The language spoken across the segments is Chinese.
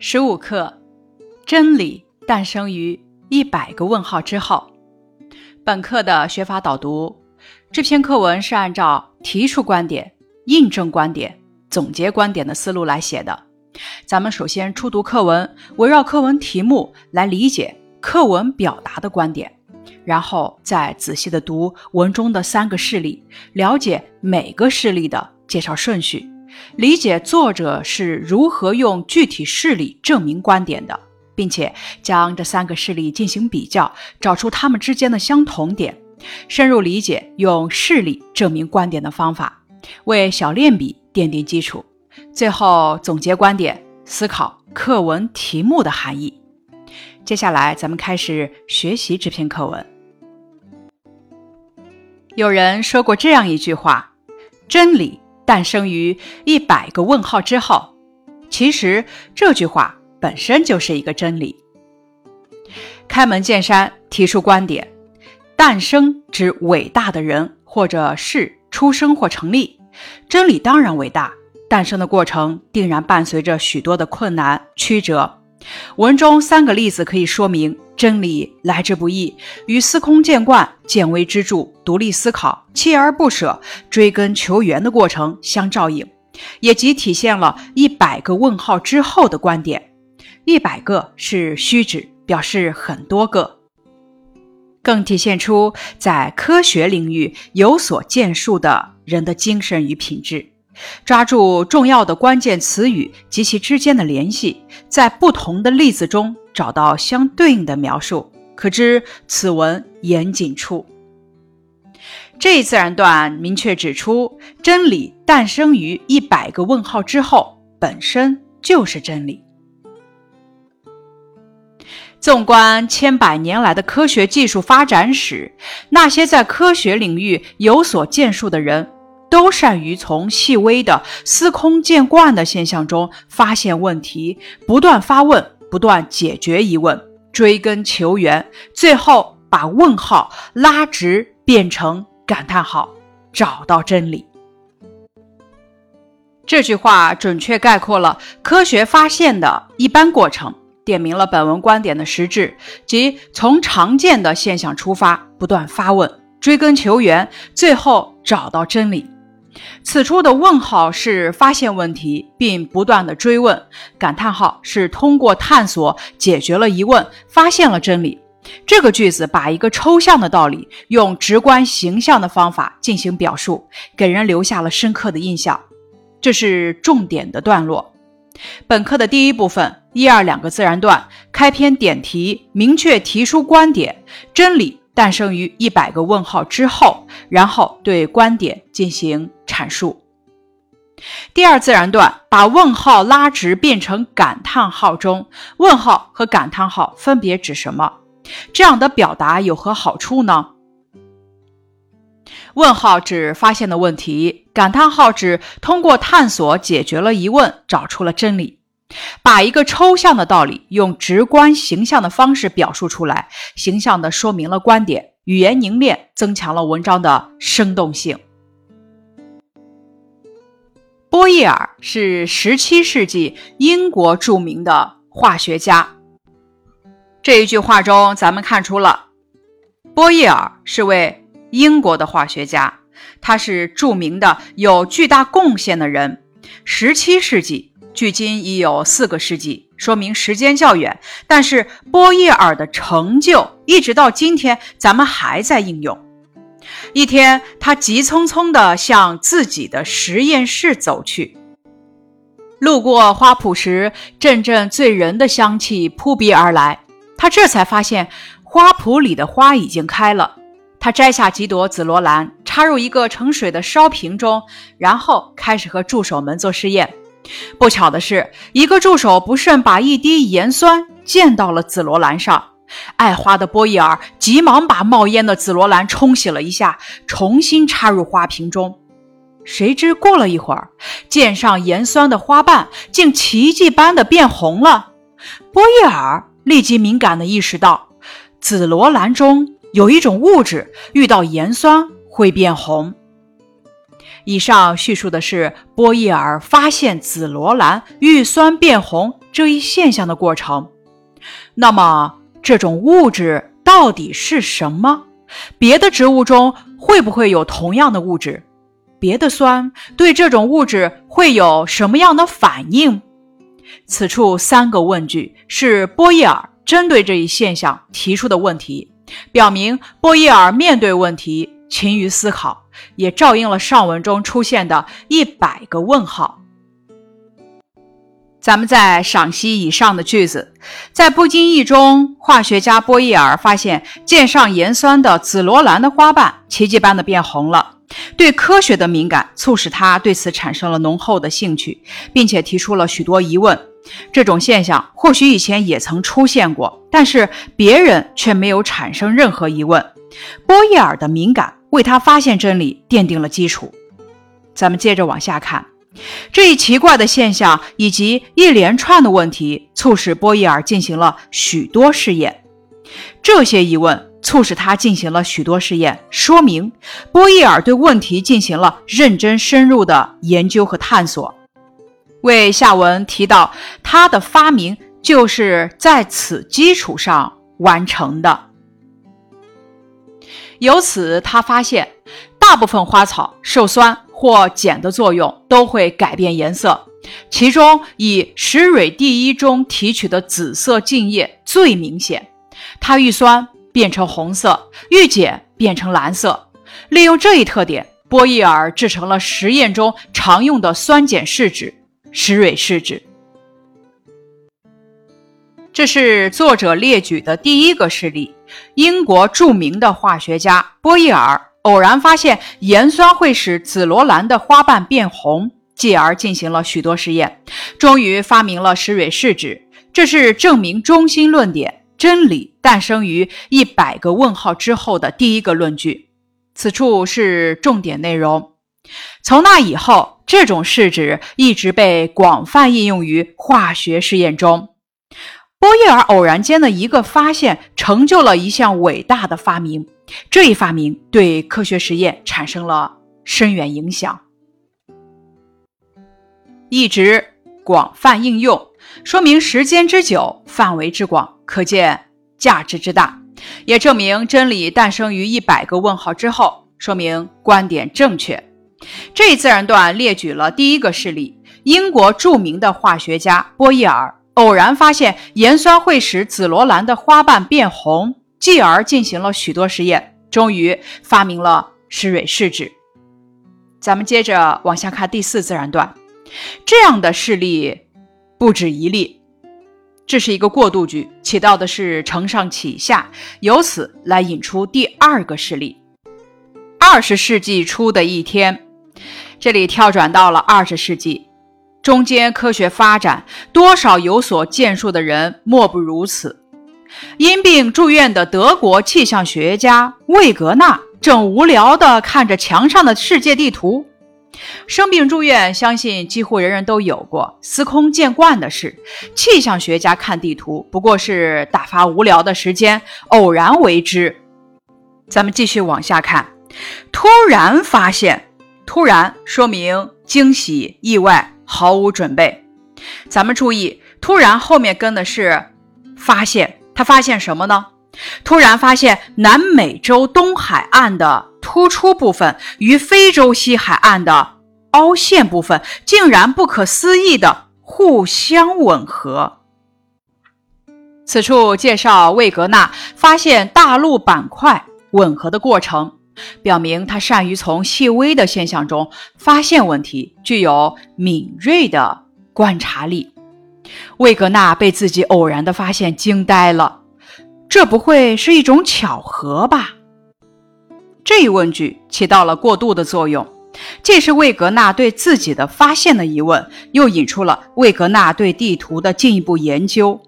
十五课，真理诞生于一百个问号之后。本课的学法导读，这篇课文是按照提出观点、印证观点、总结观点的思路来写的。咱们首先初读课文，围绕课文题目来理解课文表达的观点，然后再仔细的读文中的三个事例，了解每个事例的介绍顺序。理解作者是如何用具体事例证明观点的，并且将这三个事例进行比较，找出它们之间的相同点，深入理解用事例证明观点的方法，为小练笔奠定基础。最后总结观点，思考课文题目的含义。接下来，咱们开始学习这篇课文。有人说过这样一句话：真理。诞生于一百个问号之后，其实这句话本身就是一个真理。开门见山提出观点：诞生之伟大的人或者事出生或成立。真理当然伟大，诞生的过程定然伴随着许多的困难曲折。文中三个例子可以说明。真理来之不易，与司空见惯、见微知著、独立思考、锲而不舍、追根求源的过程相照应，也即体现了一百个问号之后的观点。一百个是虚指，表示很多个，更体现出在科学领域有所建树的人的精神与品质。抓住重要的关键词语及其之间的联系，在不同的例子中找到相对应的描述，可知此文严谨处。这一自然段明确指出，真理诞生于一百个问号之后，本身就是真理。纵观千百年来的科学技术发展史，那些在科学领域有所建树的人。都善于从细微的司空见惯的现象中发现问题，不断发问，不断解决疑问，追根求源，最后把问号拉直变成感叹号，找到真理。这句话准确概括了科学发现的一般过程，点明了本文观点的实质，即从常见的现象出发，不断发问，追根求源，最后找到真理。此处的问号是发现问题并不断的追问，感叹号是通过探索解决了疑问，发现了真理。这个句子把一个抽象的道理用直观形象的方法进行表述，给人留下了深刻的印象。这是重点的段落。本课的第一部分一二两个自然段开篇点题，明确提出观点：真理诞生于一百个问号之后，然后对观点进行。阐述。第二自然段把问号拉直变成感叹号中，问号和感叹号分别指什么？这样的表达有何好处呢？问号指发现的问题，感叹号指通过探索解决了疑问，找出了真理。把一个抽象的道理用直观形象的方式表述出来，形象的说明了观点，语言凝练，增强了文章的生动性。波义尔是17世纪英国著名的化学家。这一句话中，咱们看出了波义尔是位英国的化学家，他是著名的、有巨大贡献的人。17世纪距今已有四个世纪，说明时间较远，但是波义尔的成就一直到今天，咱们还在应用。一天，他急匆匆地向自己的实验室走去。路过花圃时，阵阵醉人的香气扑鼻而来。他这才发现，花圃里的花已经开了。他摘下几朵紫罗兰，插入一个盛水的烧瓶中，然后开始和助手们做试验。不巧的是，一个助手不慎把一滴盐酸溅到了紫罗兰上。爱花的波伊尔急忙把冒烟的紫罗兰冲洗了一下，重新插入花瓶中。谁知过了一会儿，溅上盐酸的花瓣竟奇迹般的变红了。波伊尔立即敏感地意识到，紫罗兰中有一种物质遇到盐酸会变红。以上叙述的是波义尔发现紫罗兰遇酸变红这一现象的过程。那么，这种物质到底是什么？别的植物中会不会有同样的物质？别的酸对这种物质会有什么样的反应？此处三个问句是波义尔针对这一现象提出的问题，表明波义尔面对问题勤于思考，也照应了上文中出现的一百个问号。咱们再赏析以上的句子，在不经意中，化学家波义尔发现溅上盐酸的紫罗兰的花瓣奇迹般的变红了。对科学的敏感促使他对此产生了浓厚的兴趣，并且提出了许多疑问。这种现象或许以前也曾出现过，但是别人却没有产生任何疑问。波义尔的敏感为他发现真理奠定了基础。咱们接着往下看。这一奇怪的现象以及一连串的问题，促使波义尔进行了许多试验。这些疑问促使他进行了许多试验，说明波义尔对问题进行了认真深入的研究和探索。为下文提到他的发明就是在此基础上完成的。由此，他发现大部分花草受酸。或碱的作用都会改变颜色，其中以石蕊第一中提取的紫色茎叶最明显。它遇酸变成红色，遇碱变成蓝色。利用这一特点，波义尔制成了实验中常用的酸碱试纸——石蕊试纸。这是作者列举的第一个事例：英国著名的化学家波义尔。偶然发现盐酸会使紫罗兰的花瓣变红，继而进行了许多实验，终于发明了石蕊试纸。这是证明中心论点真理诞生于一百个问号之后的第一个论据。此处是重点内容。从那以后，这种试纸一直被广泛应用于化学试验中。波义尔偶然间的一个发现，成就了一项伟大的发明。这一发明对科学实验产生了深远影响，一直广泛应用，说明时间之久、范围之广，可见价值之大，也证明真理诞生于一百个问号之后，说明观点正确。这一自然段列举了第一个事例：英国著名的化学家波义尔偶然发现盐酸会使紫罗兰的花瓣变红。继而进行了许多实验，终于发明了石蕊试纸。咱们接着往下看第四自然段，这样的事例不止一例，这是一个过渡句，起到的是承上启下，由此来引出第二个事例。二十世纪初的一天，这里跳转到了二十世纪中间，科学发展多少有所建树的人莫不如此。因病住院的德国气象学家魏格纳正无聊地看着墙上的世界地图。生病住院，相信几乎人人都有过，司空见惯的事。气象学家看地图不过是打发无聊的时间，偶然为之。咱们继续往下看，突然发现，突然说明惊喜、意外、毫无准备。咱们注意，突然后面跟的是发现。他发现什么呢？突然发现南美洲东海岸的突出部分与非洲西海岸的凹陷部分竟然不可思议的互相吻合。此处介绍魏格纳发现大陆板块吻合的过程，表明他善于从细微的现象中发现问题，具有敏锐的观察力。魏格纳被自己偶然的发现惊呆了，这不会是一种巧合吧？这一问句起到了过渡的作用，既是魏格纳对自己的发现的疑问，又引出了魏格纳对地图的进一步研究。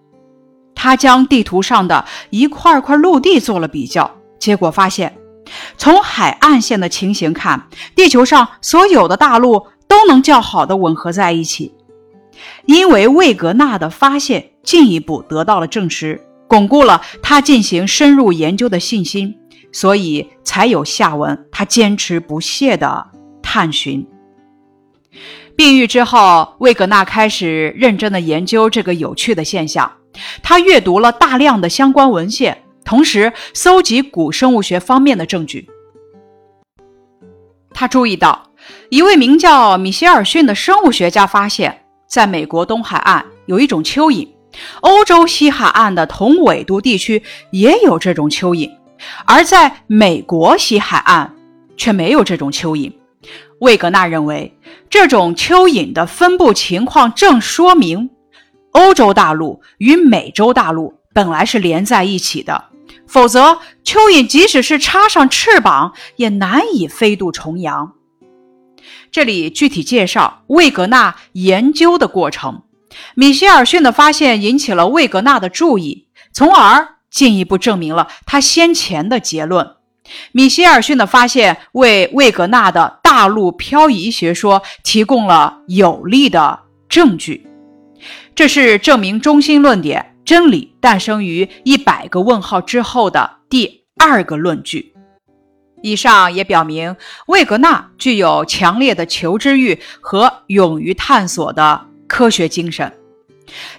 他将地图上的一块块陆地做了比较，结果发现，从海岸线的情形看，地球上所有的大陆都能较好的吻合在一起。因为魏格纳的发现进一步得到了证实，巩固了他进行深入研究的信心，所以才有下文。他坚持不懈的探寻。病愈之后，魏格纳开始认真的研究这个有趣的现象。他阅读了大量的相关文献，同时搜集古生物学方面的证据。他注意到，一位名叫米歇尔逊的生物学家发现，在美国东海岸有一种蚯蚓，欧洲西海岸的同纬度地区也有这种蚯蚓，而在美国西海岸却没有这种蚯蚓。魏格纳认为，这种蚯蚓的分布情况正说明，欧洲大陆与美洲大陆本来是连在一起的，否则蚯蚓即使是插上翅膀，也难以飞渡重洋。这里具体介绍魏格纳研究的过程。米歇尔逊的发现引起了魏格纳的注意，从而进一步证明了他先前的结论。米歇尔逊的发现为魏格纳的大陆漂移学说提供了有力的证据，这是证明中心论点真理诞生于一百个问号之后的第二个论据。以上也表明魏格纳具有强烈的求知欲和勇于探索的科学精神。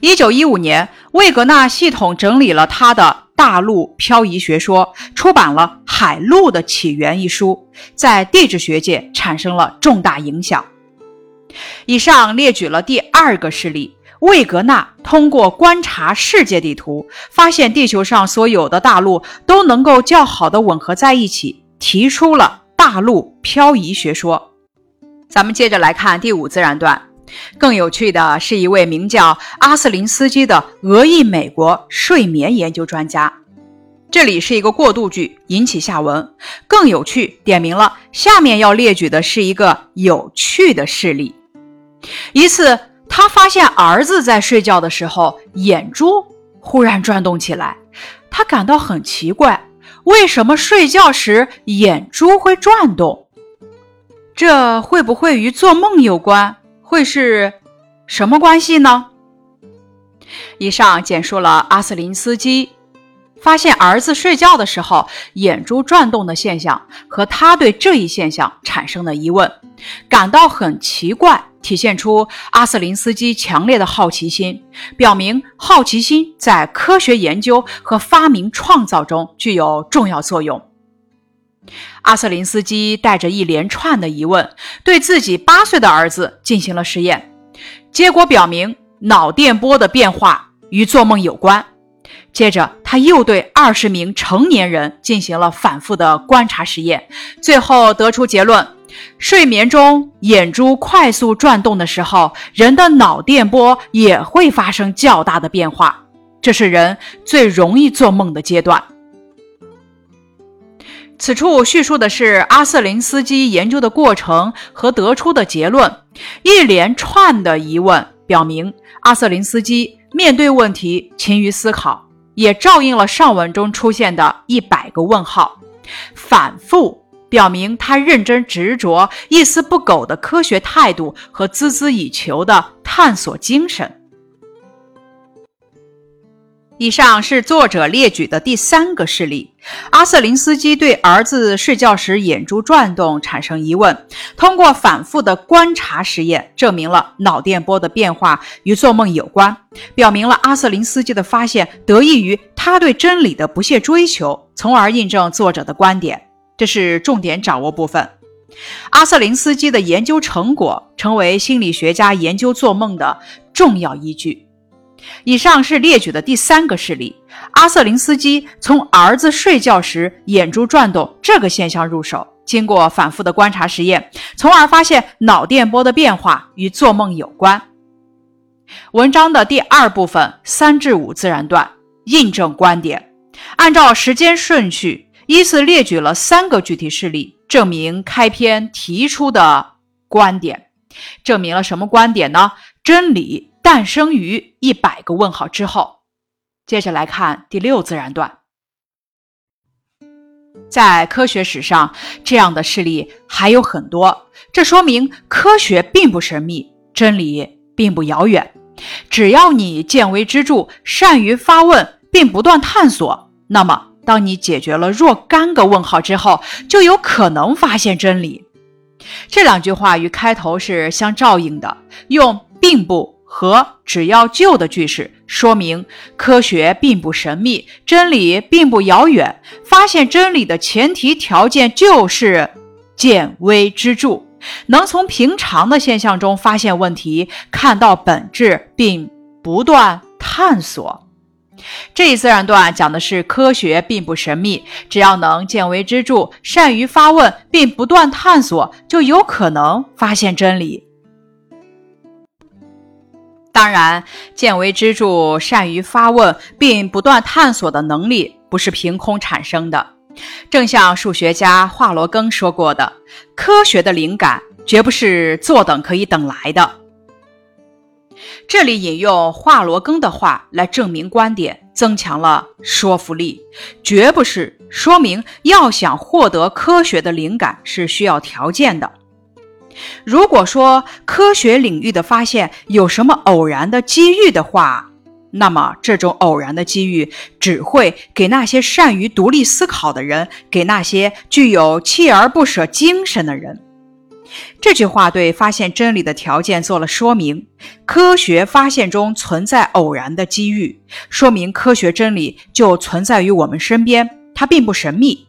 一九一五年，魏格纳系统整理了他的。大陆漂移学说出版了《海陆的起源》一书，在地质学界产生了重大影响。以上列举了第二个事例：魏格纳通过观察世界地图，发现地球上所有的大陆都能够较好的吻合在一起，提出了大陆漂移学说。咱们接着来看第五自然段。更有趣的是，一位名叫阿斯林斯基的俄裔美国睡眠研究专家。这里是一个过渡句，引起下文。更有趣，点明了下面要列举的是一个有趣的事例。一次，他发现儿子在睡觉的时候，眼珠忽然转动起来，他感到很奇怪，为什么睡觉时眼珠会转动？这会不会与做梦有关？会是什么关系呢？以上简述了阿瑟林斯基发现儿子睡觉的时候眼珠转动的现象和他对这一现象产生的疑问，感到很奇怪，体现出阿瑟林斯基强烈的好奇心，表明好奇心在科学研究和发明创造中具有重要作用。阿瑟林斯基带着一连串的疑问，对自己八岁的儿子进行了实验，结果表明脑电波的变化与做梦有关。接着，他又对二十名成年人进行了反复的观察实验，最后得出结论：睡眠中眼珠快速转动的时候，人的脑电波也会发生较大的变化，这是人最容易做梦的阶段。此处叙述的是阿瑟林斯基研究的过程和得出的结论。一连串的疑问表明，阿瑟林斯基面对问题勤于思考，也照应了上文中出现的一百个问号。反复表明他认真执着、一丝不苟的科学态度和孜孜以求的探索精神。以上是作者列举的第三个事例。阿瑟林斯基对儿子睡觉时眼珠转动产生疑问，通过反复的观察实验，证明了脑电波的变化与做梦有关，表明了阿瑟林斯基的发现得益于他对真理的不懈追求，从而印证作者的观点。这是重点掌握部分。阿瑟林斯基的研究成果成为心理学家研究做梦的重要依据。以上是列举的第三个事例。阿瑟林斯基从儿子睡觉时眼珠转动这个现象入手，经过反复的观察实验，从而发现脑电波的变化与做梦有关。文章的第二部分三至五自然段印证观点，按照时间顺序依次列举了三个具体事例，证明开篇提出的观点。证明了什么观点呢？真理。诞生于一百个问号之后。接着来看第六自然段，在科学史上，这样的事例还有很多。这说明科学并不神秘，真理并不遥远。只要你见微知著，善于发问，并不断探索，那么当你解决了若干个问号之后，就有可能发现真理。这两句话与开头是相照应的，用并不和只要就的句式，说明科学并不神秘，真理并不遥远。发现真理的前提条件就是见微知著，能从平常的现象中发现问题，看到本质，并不断探索。这一自然段讲的是科学并不神秘，只要能见微知著，善于发问并不断探索，就有可能发现真理。当然，见微知著、善于发问并不断探索的能力不是凭空产生的。正像数学家华罗庚说过的：“科学的灵感绝不是坐等可以等来的。”这里引用华罗庚的话来证明观点，增强了说服力，绝不是说明要想获得科学的灵感是需要条件的。如果说科学领域的发现有什么偶然的机遇的话，那么这种偶然的机遇只会给那些善于独立思考的人，给那些具有锲而不舍精神的人。这句话对发现真理的条件做了说明：科学发现中存在偶然的机遇，说明科学真理就存在于我们身边，它并不神秘。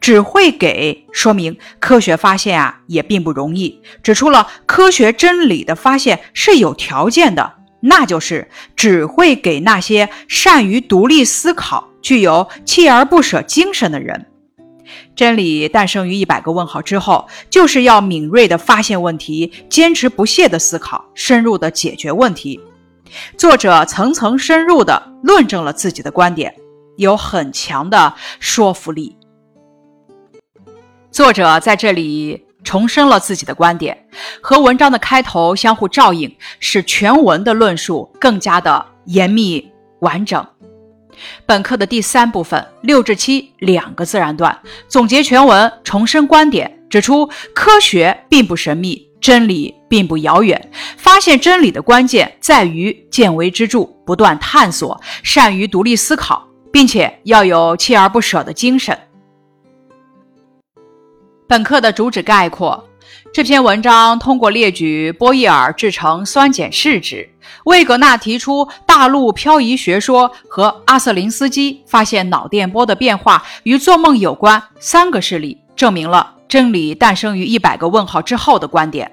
只会给说明科学发现啊也并不容易，指出了科学真理的发现是有条件的，那就是只会给那些善于独立思考、具有锲而不舍精神的人。真理诞生于一百个问号之后，就是要敏锐地发现问题，坚持不懈地思考，深入地解决问题。作者层层深入地论证了自己的观点，有很强的说服力。作者在这里重申了自己的观点，和文章的开头相互照应，使全文的论述更加的严密完整。本课的第三部分六至七两个自然段总结全文，重申观点，指出科学并不神秘，真理并不遥远。发现真理的关键在于见微知著，不断探索，善于独立思考，并且要有锲而不舍的精神。本课的主旨概括。这篇文章通过列举波义耳制成酸碱试纸、魏格纳提出大陆漂移学说和阿瑟林斯基发现脑电波的变化与做梦有关三个事例，证明了真理诞生于一百个问号之后的观点，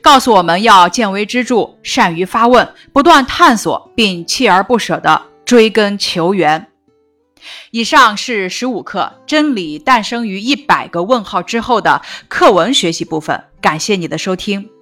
告诉我们要见微知著，善于发问，不断探索，并锲而不舍地追根求源。以上是十五课《真理诞生于一百个问号之后》的课文学习部分。感谢你的收听。